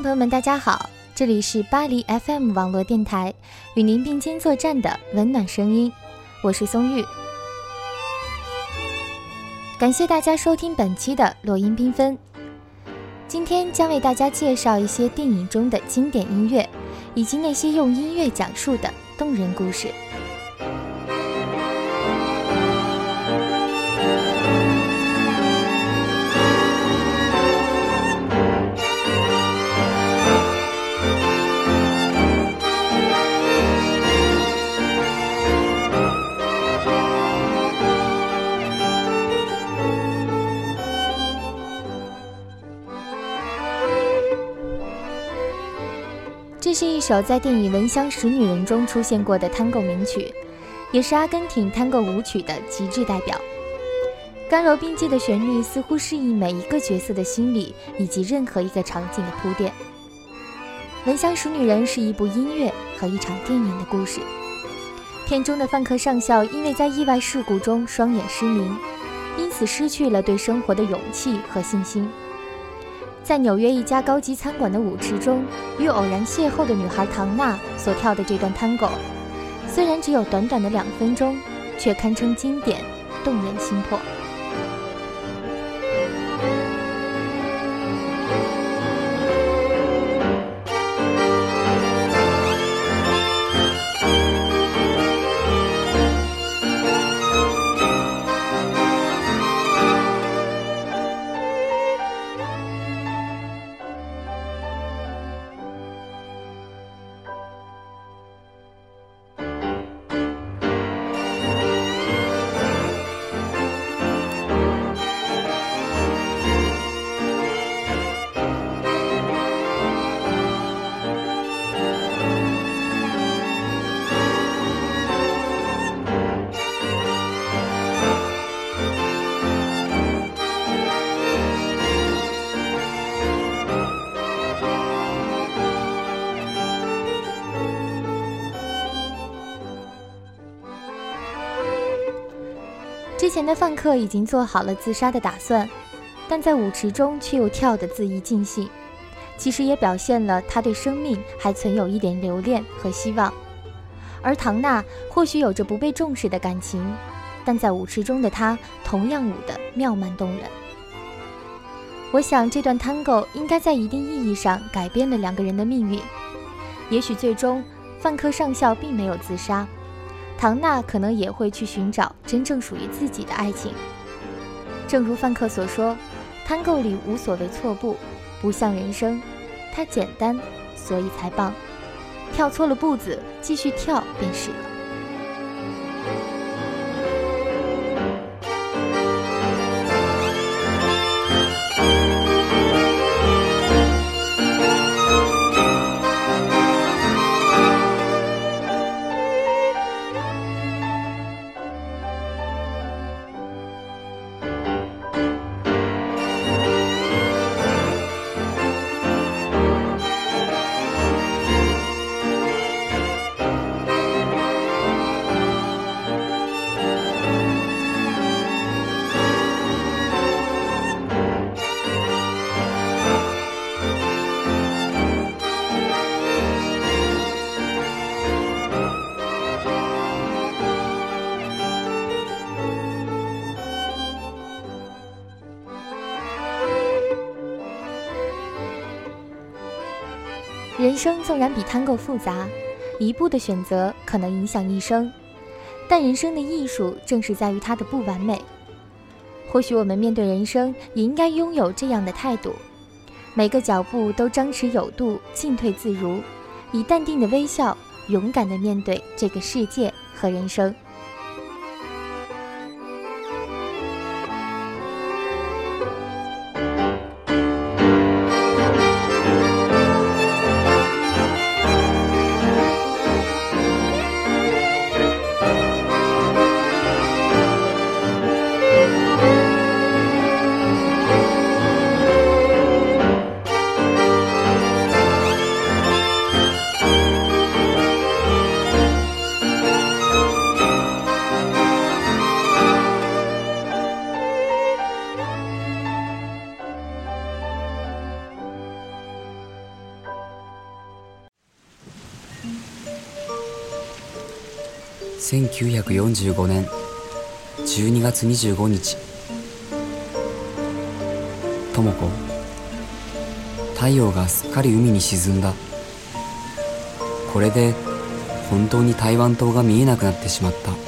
朋友们，大家好，这里是巴黎 FM 网络电台，与您并肩作战的温暖声音，我是松玉。感谢大家收听本期的落音缤纷，今天将为大家介绍一些电影中的经典音乐，以及那些用音乐讲述的动人故事。一首在电影《闻香识女人》中出现过的探戈名曲，也是阿根廷探戈舞曲的极致代表。刚柔并济的旋律似乎适应每一个角色的心理以及任何一个场景的铺垫。《闻香识女人》是一部音乐和一场电影的故事。片中的范克上校因为在意外事故中双眼失明，因此失去了对生活的勇气和信心。在纽约一家高级餐馆的舞池中，与偶然邂逅的女孩唐娜所跳的这段探戈，虽然只有短短的两分钟，却堪称经典，动人心魄。之前的范克已经做好了自杀的打算，但在舞池中却又跳得恣意尽兴，其实也表现了他对生命还存有一点留恋和希望。而唐娜或许有着不被重视的感情，但在舞池中的她同样舞得妙曼动人。我想这段探戈应该在一定意义上改变了两个人的命运。也许最终范克上校并没有自杀。唐娜可能也会去寻找真正属于自己的爱情。正如范克所说，探戈里无所谓错步，不像人生，它简单，所以才棒。跳错了步子，继续跳便是生纵然比贪购复杂，一步的选择可能影响一生。但人生的艺术正是在于它的不完美。或许我们面对人生也应该拥有这样的态度：每个脚步都张弛有度，进退自如，以淡定的微笑，勇敢地面对这个世界和人生。1945年12月25日。智子。太陽がすっかり海に沈んだ。これで本当に台湾島が見えなくなってしまった。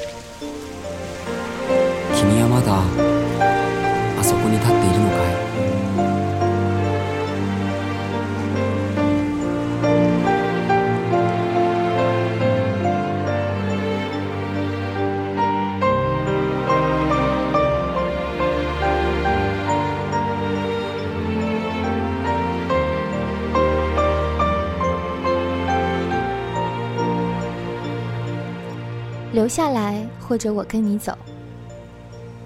下来，或者我跟你走。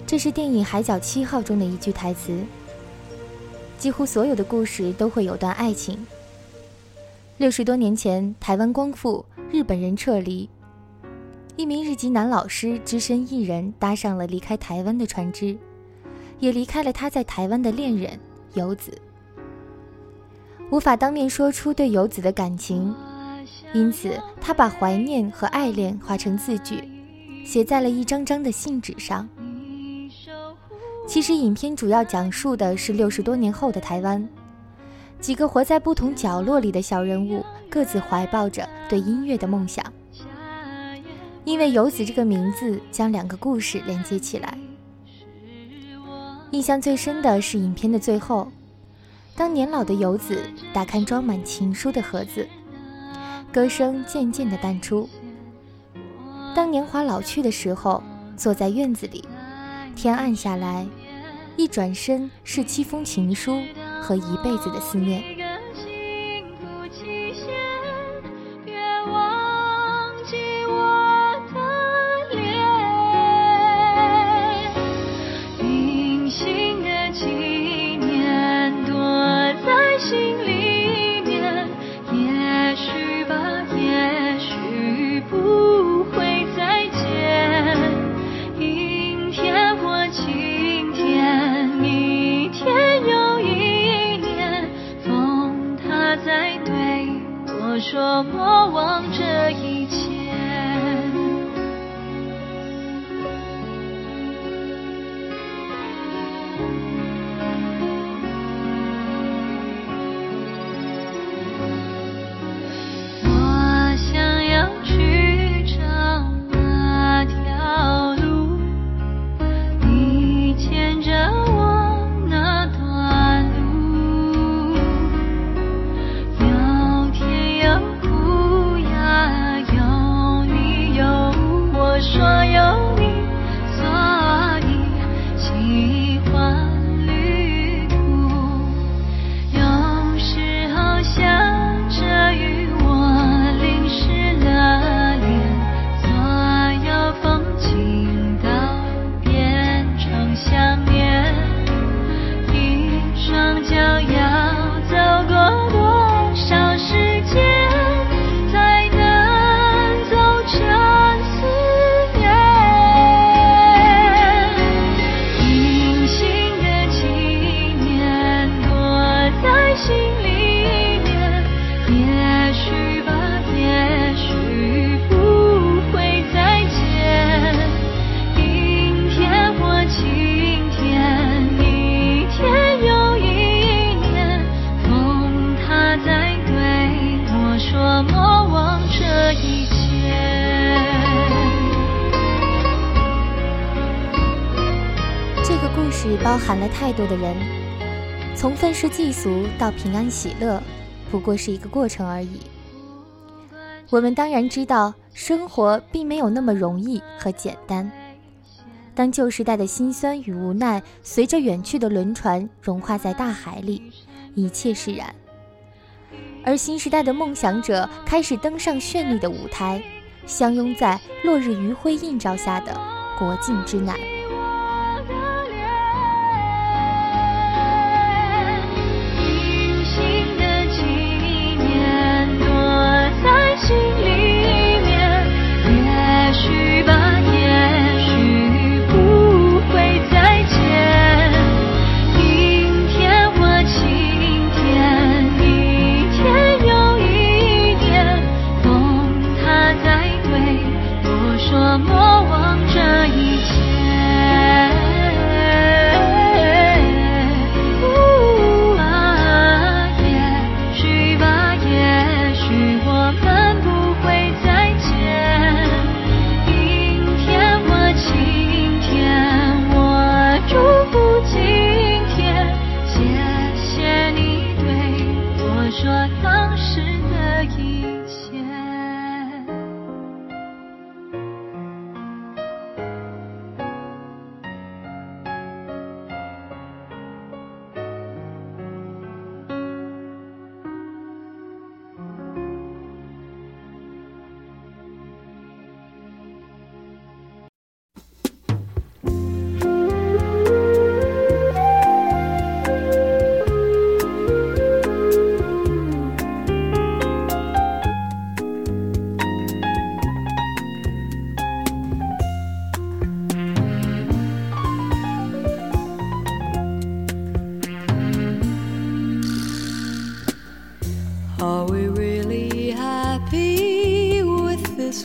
这是电影《海角七号》中的一句台词。几乎所有的故事都会有段爱情。六十多年前，台湾光复，日本人撤离，一名日籍男老师只身一人搭上了离开台湾的船只，也离开了他在台湾的恋人游子。无法当面说出对游子的感情。因此，他把怀念和爱恋化成字句，写在了一张张的信纸上。其实，影片主要讲述的是六十多年后的台湾，几个活在不同角落里的小人物，各自怀抱着对音乐的梦想。因为游子这个名字，将两个故事连接起来。印象最深的是影片的最后，当年老的游子打开装满情书的盒子。歌声渐渐地淡出。当年华老去的时候，坐在院子里，天暗下来，一转身是七封情书和一辈子的思念。包含了太多的人，从愤世嫉俗到平安喜乐，不过是一个过程而已。我们当然知道，生活并没有那么容易和简单。当旧时代的辛酸与无奈随着远去的轮船融化在大海里，一切释然；而新时代的梦想者开始登上绚丽的舞台，相拥在落日余晖映照下的国境之南。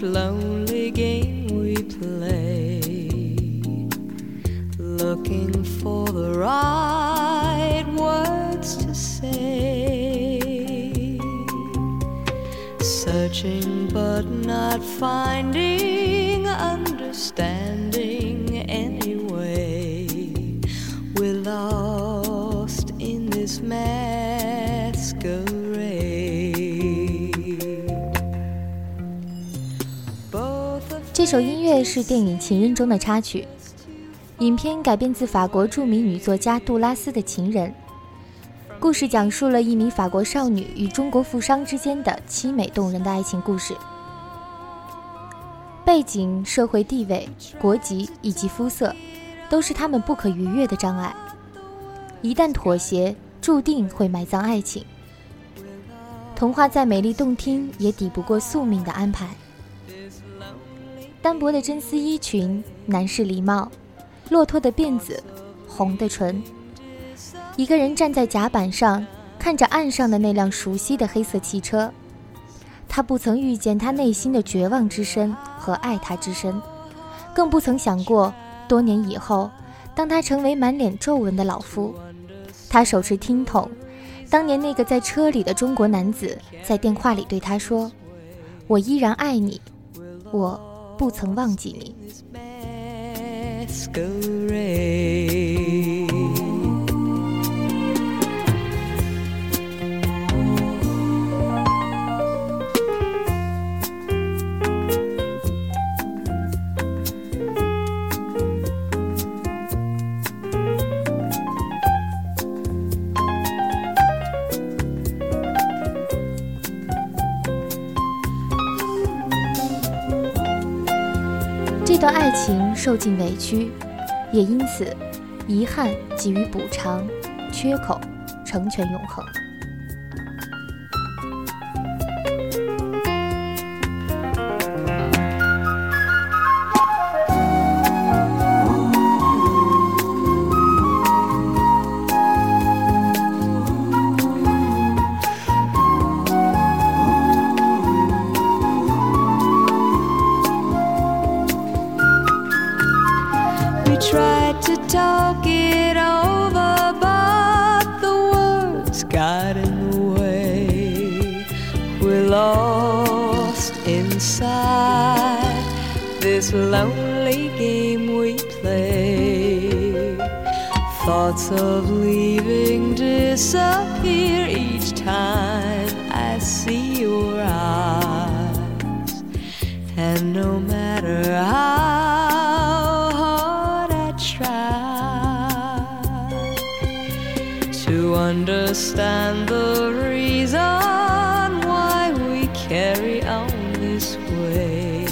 这这首音乐是电影《情人》中的插曲。影片改编自法国著名女作家杜拉斯的《情人》，故事讲述了一名法国少女与中国富商之间的凄美动人的爱情故事。背景、社会地位、国籍以及肤色，都是他们不可逾越的障碍。一旦妥协，注定会埋葬爱情。童话再美丽动听，也抵不过宿命的安排。单薄的真丝衣裙，男士礼帽，骆驼的辫子，红的唇。一个人站在甲板上，看着岸上的那辆熟悉的黑色汽车。他不曾遇见他内心的绝望之深和爱他之深，更不曾想过，多年以后，当他成为满脸皱纹的老夫，他手持听筒，当年那个在车里的中国男子在电话里对他说：“我依然爱你，我。”不曾忘记你。段爱情受尽委屈，也因此，遗憾给予补偿，缺口成全永恒。Understand the reason why we carry on this way,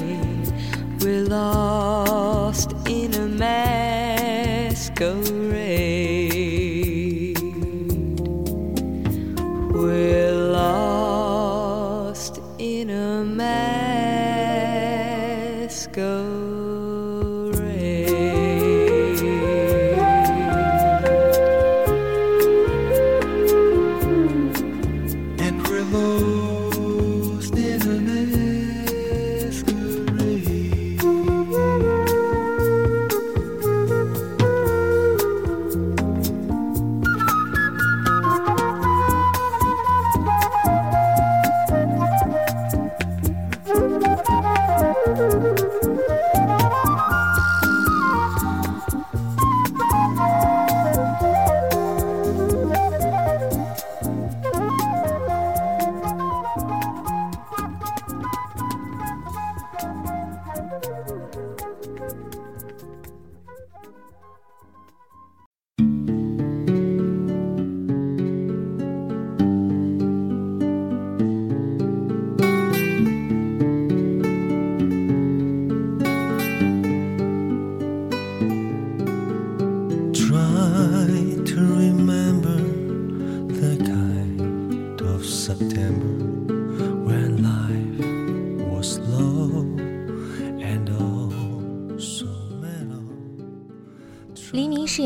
we're lost in a masquerade. We're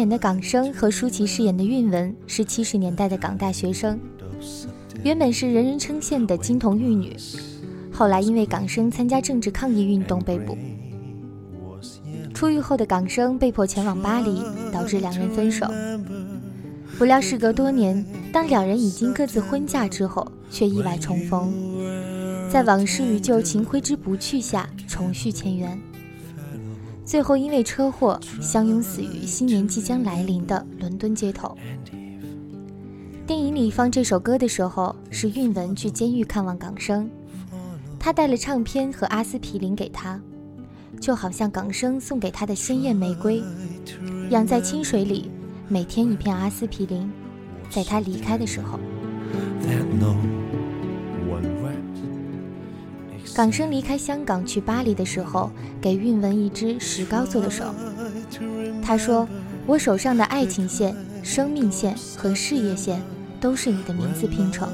演的港生和舒淇饰演的韵文是七十年代的港大学生，原本是人人称羡的金童玉女，后来因为港生参加政治抗议运动被捕。出狱后的港生被迫前往巴黎，导致两人分手。不料事隔多年，当两人已经各自婚嫁之后，却意外重逢，在往事与旧情挥之不去下重续前缘。最后因为车祸相拥死于新年即将来临的伦敦街头。电影里放这首歌的时候，是韵文去监狱看望港生，他带了唱片和阿司匹林给他，就好像港生送给他的鲜艳玫瑰，养在清水里，每天一片阿司匹林，在他离开的时候。港生离开香港去巴黎的时候，给韵文一只石膏做的手。他说：“我手上的爱情线、生命线和事业线，都是你的名字拼成。”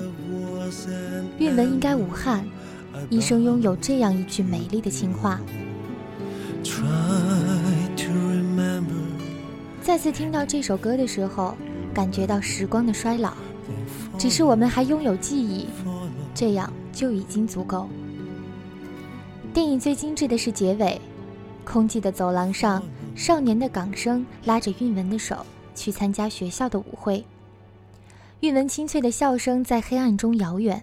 韵文应该无憾，一生拥有这样一句美丽的情话。再次听到这首歌的时候，感觉到时光的衰老，只是我们还拥有记忆，这样就已经足够。电影最精致的是结尾，空寂的走廊上，少年的港生拉着韵文的手去参加学校的舞会，韵文清脆的笑声在黑暗中遥远，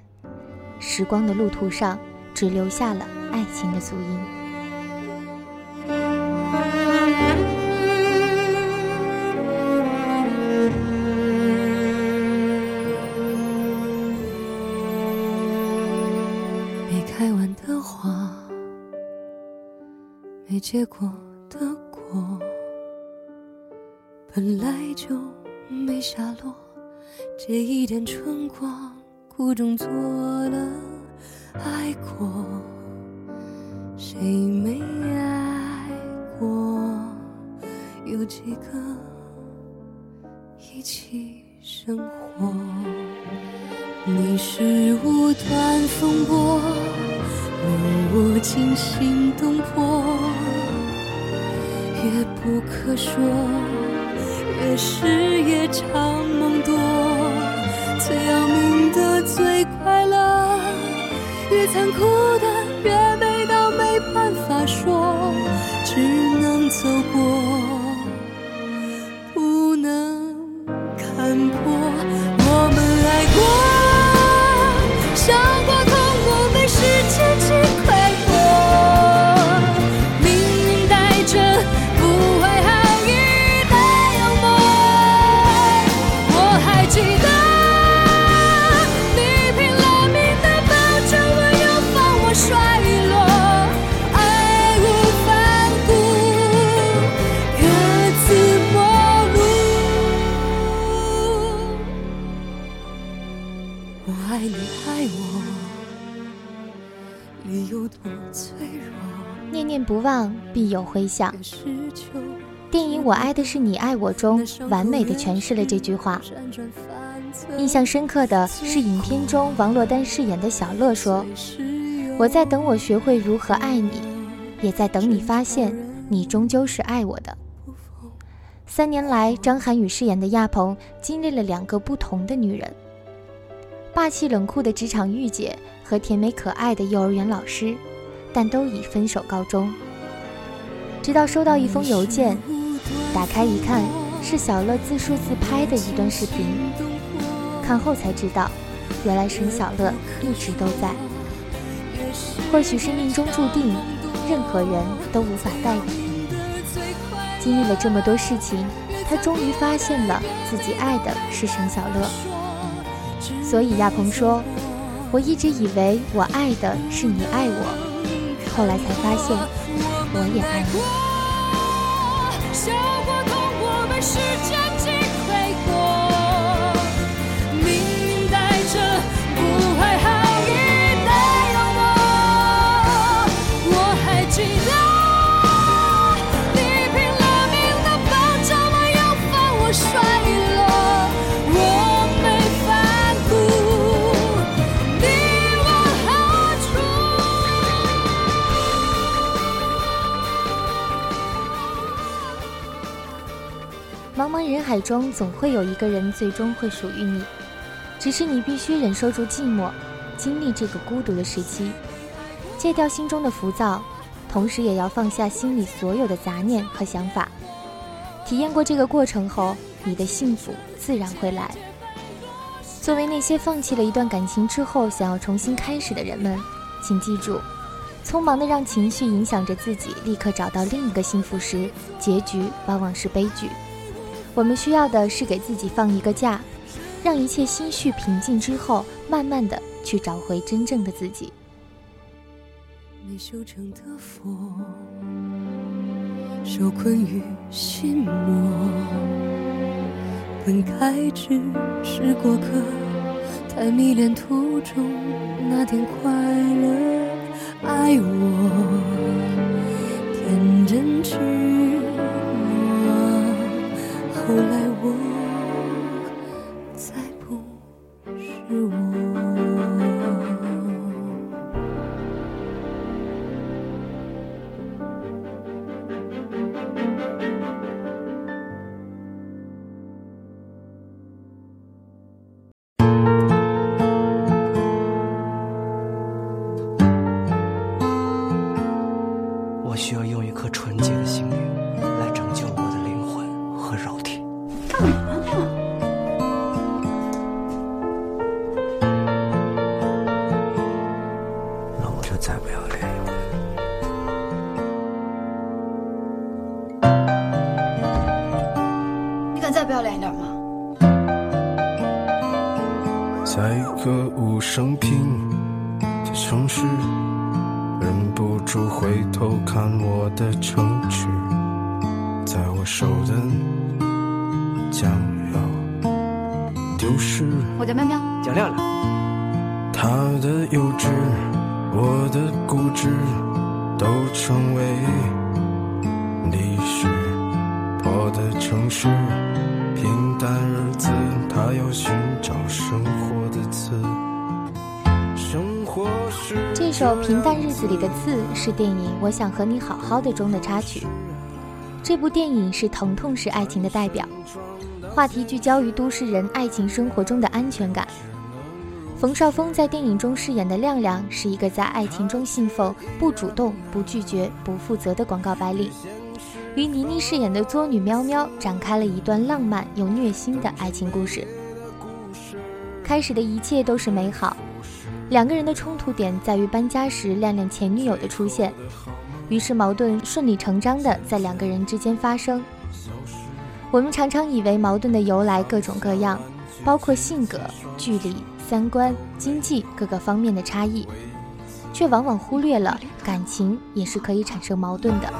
时光的路途上只留下了爱情的足印。结果的果，本来就没下落。这一点春光，苦中作乐，爱过，谁没爱过？有几个一起生活？你是无端风波，令我惊心动魄，越不可说，越是夜长梦多，最要命的最快乐，越残酷的越美到没办法说，只能走过，不忘，必有回响。电影《我爱的是你爱我》中完美的诠释了这句话。印象深刻的是影片中王珞丹饰演的小乐说：“我在等我学会如何爱你，也在等你发现你终究是爱我的。”三年来，张涵予饰演的亚鹏经历了两个不同的女人：霸气冷酷的职场御姐和甜美可爱的幼儿园老师，但都以分手告终。直到收到一封邮件，打开一看，是小乐自述自拍的一段视频。看后才知道，原来沈小乐一直都在。或许是命中注定，任何人都无法代替。经历了这么多事情，他终于发现了自己爱的是沈小乐。所以亚鹏说：“我一直以为我爱的是你爱我，后来才发现我也爱你。”海中，总会有一个人最终会属于你，只是你必须忍受住寂寞，经历这个孤独的时期，戒掉心中的浮躁，同时也要放下心里所有的杂念和想法。体验过这个过程后，你的幸福自然会来。作为那些放弃了一段感情之后想要重新开始的人们，请记住，匆忙的让情绪影响着自己，立刻找到另一个幸福时，结局往往是悲剧。我们需要的是给自己放一个假，让一切心绪平静之后，慢慢的去找回真正的自己。没修成的佛，受困于心魔，本该只是过客，太迷恋途中那点快乐，爱我城池，在我手的将要丢失。我叫喵喵，叫亮亮，他的幼稚，我的固执，都成为历史。破的城市，平淡日子，他要寻找生活的刺。这首《平淡日子里的刺》是电影《我想和你好好的》中的插曲。这部电影是疼痛式爱情的代表，话题聚焦于都市人爱情生活中的安全感。冯绍峰在电影中饰演的亮亮是一个在爱情中信奉不主动、不拒绝、不负责的广告白领，与倪妮饰演的作女喵喵展开了一段浪漫又虐心的爱情故事。开始的一切都是美好，两个人的冲突点在于搬家时亮亮前女友的出现，于是矛盾顺理成章的在两个人之间发生。我们常常以为矛盾的由来各种各样，包括性格、距离。三观、经济各个方面的差异，却往往忽略了感情也是可以产生矛盾的。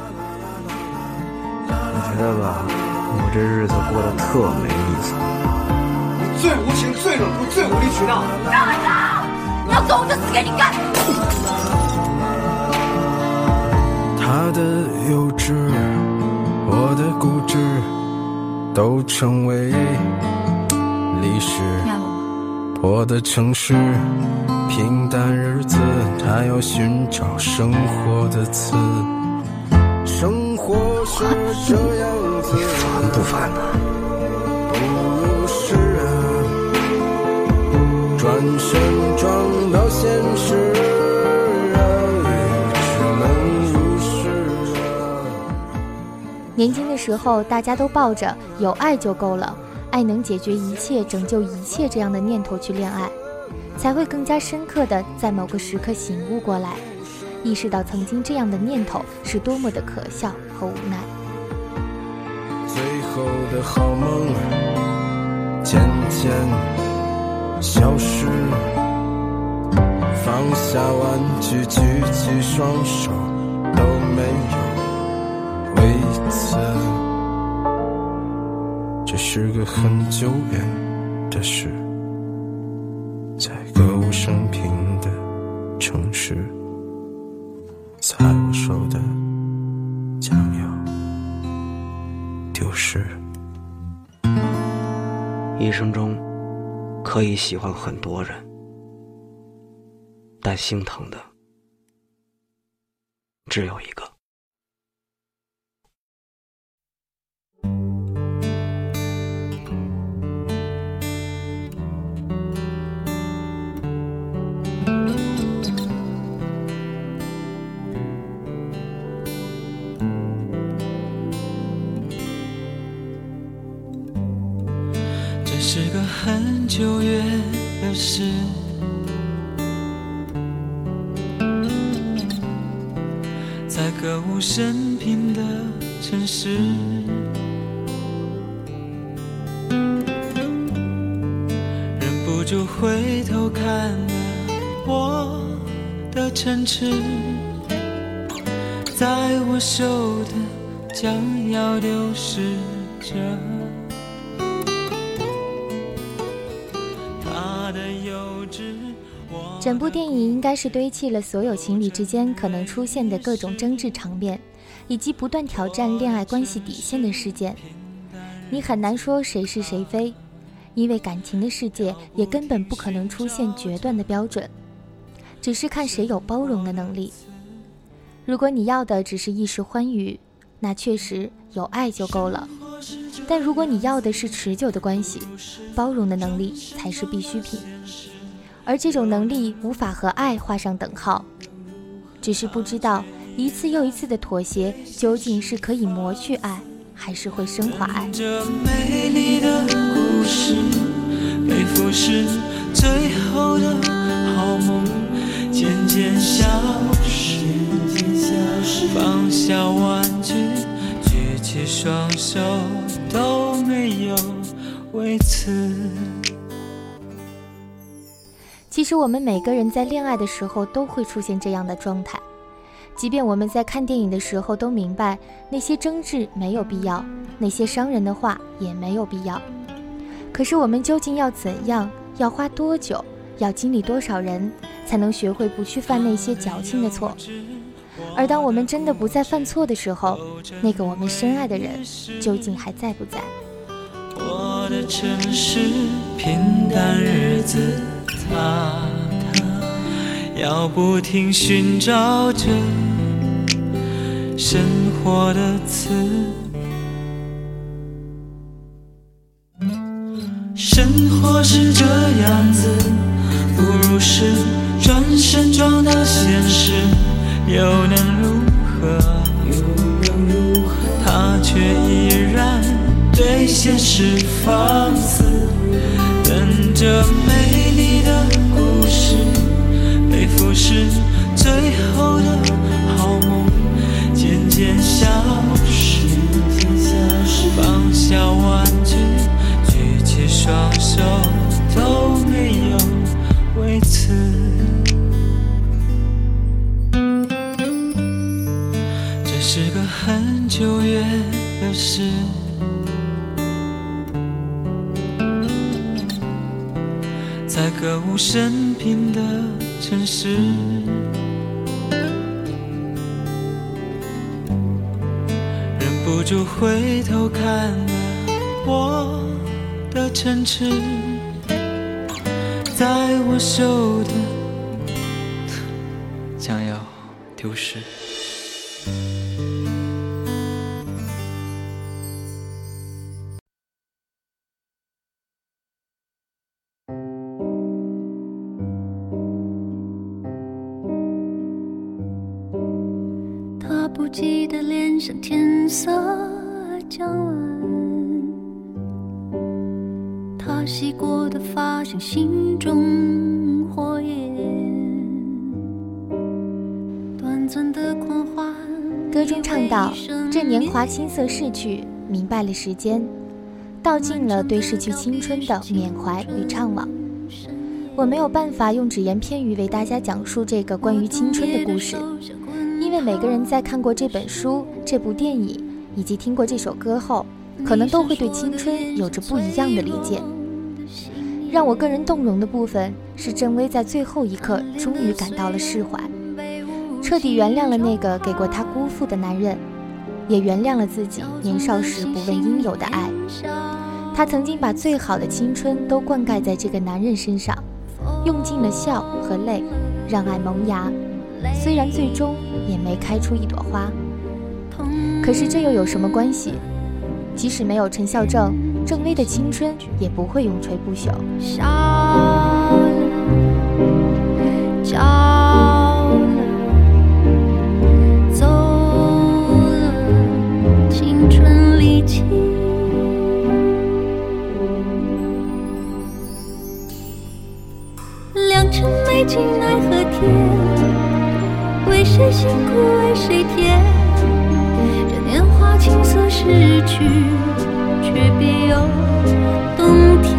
我觉得吧，我这日子过得特没意思。你最无情、最冷酷、最无理取闹。走，我就死给你看。他的幼稚，我的固执，都成为历史。我的城市，平淡日子，他要寻找生活的刺。生活是这样子，你烦不烦呢？转身撞到现实啊，只能如是啊。年轻的时候，大家都抱着有爱就够了，爱能解决一切、拯救一切这样的念头去恋爱，才会更加深刻的在某个时刻醒悟过来，意识到曾经这样的念头是多么的可笑和无奈。最后的好梦渐渐消失，放下玩具，举起双手都没有为此。这是个很久远的事，可以喜欢很多人，但心疼的只有一个。这是个很久远的事，在歌舞升平的城市，忍不住回头看了我的城池，在我手的将要丢失着。整部电影应该是堆砌了所有情侣之间可能出现的各种争执场面，以及不断挑战恋爱关系底线的事件。你很难说谁是谁非，因为感情的世界也根本不可能出现决断的标准，只是看谁有包容的能力。如果你要的只是一时欢愉，那确实有爱就够了。但如果你要的是持久的关系，包容的能力才是必需品。而这种能力无法和爱画上等号，只是不知道一次又一次的妥协究竟是可以磨去爱，还是会升华爱。这美丽的故事被腐蚀，最后的好梦渐渐消失。放下玩具，举起双手都没有为此。其实我们每个人在恋爱的时候都会出现这样的状态，即便我们在看电影的时候都明白那些争执没有必要，那些伤人的话也没有必要。可是我们究竟要怎样，要花多久，要经历多少人，才能学会不去犯那些矫情的错？而当我们真的不再犯错的时候，那个我们深爱的人究竟还在不在？我的城市，平淡日子，它它要不停寻找着生活的词。生活是这样子，不如是转身撞到现实，又能如何？被现实放肆，等着美丽的故事被腐蚀，最后的好梦渐渐消失。放下玩具，举起双手在歌舞升平的城市。不住回头看了我的城池，在我手的将要丢失。青涩逝去，明白了时间，道尽了对逝去青春的缅怀与怅惘。”我没有办法用只言片语为大家讲述这个关于青春的故事。因为每个人在看过这本书、这部电影以及听过这首歌后，可能都会对青春有着不一样的理解。让我个人动容的部分是郑薇在最后一刻终于感到了释怀，彻底原谅了那个给过她辜负的男人，也原谅了自己年少时不问应有的爱。她曾经把最好的青春都灌溉在这个男人身上，用尽了笑和泪，让爱萌芽。虽然最终也没开出一朵花，可是这又有什么关系？即使没有陈孝正，郑薇的青春也不会永垂不朽。辛苦为谁甜？这年华青涩逝去，却别有洞天。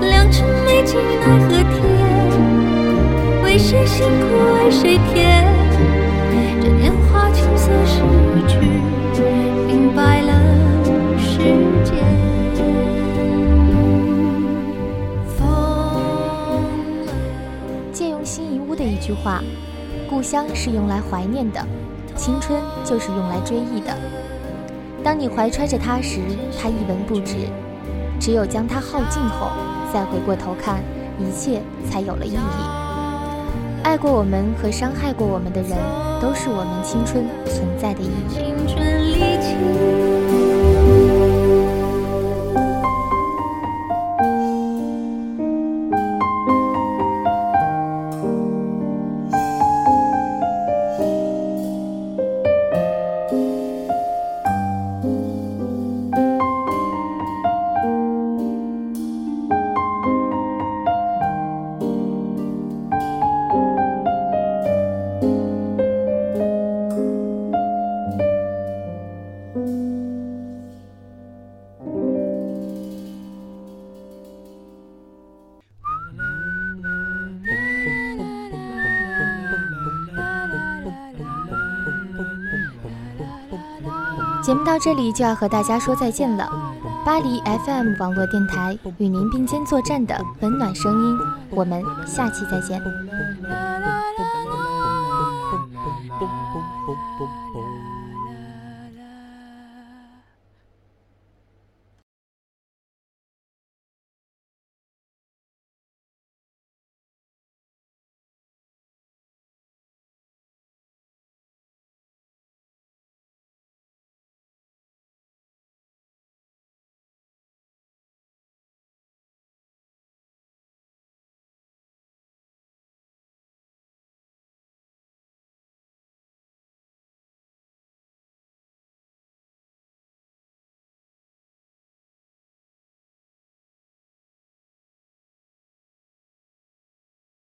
良辰美景奈何天，为谁辛苦为谁甜？这年华青涩逝去，明白了世间。借用辛夷坞的一句话：“故乡是用来怀念的，青春就是用来追忆的。当你怀揣着它时，它一文不值；只有将它耗尽后，再回过头看，一切才有了意义。爱过我们和伤害过我们的人，都是我们青春存在的意义。”青春节目到这里就要和大家说再见了。巴黎 FM 网络电台与您并肩作战的温暖声音，我们下期再见。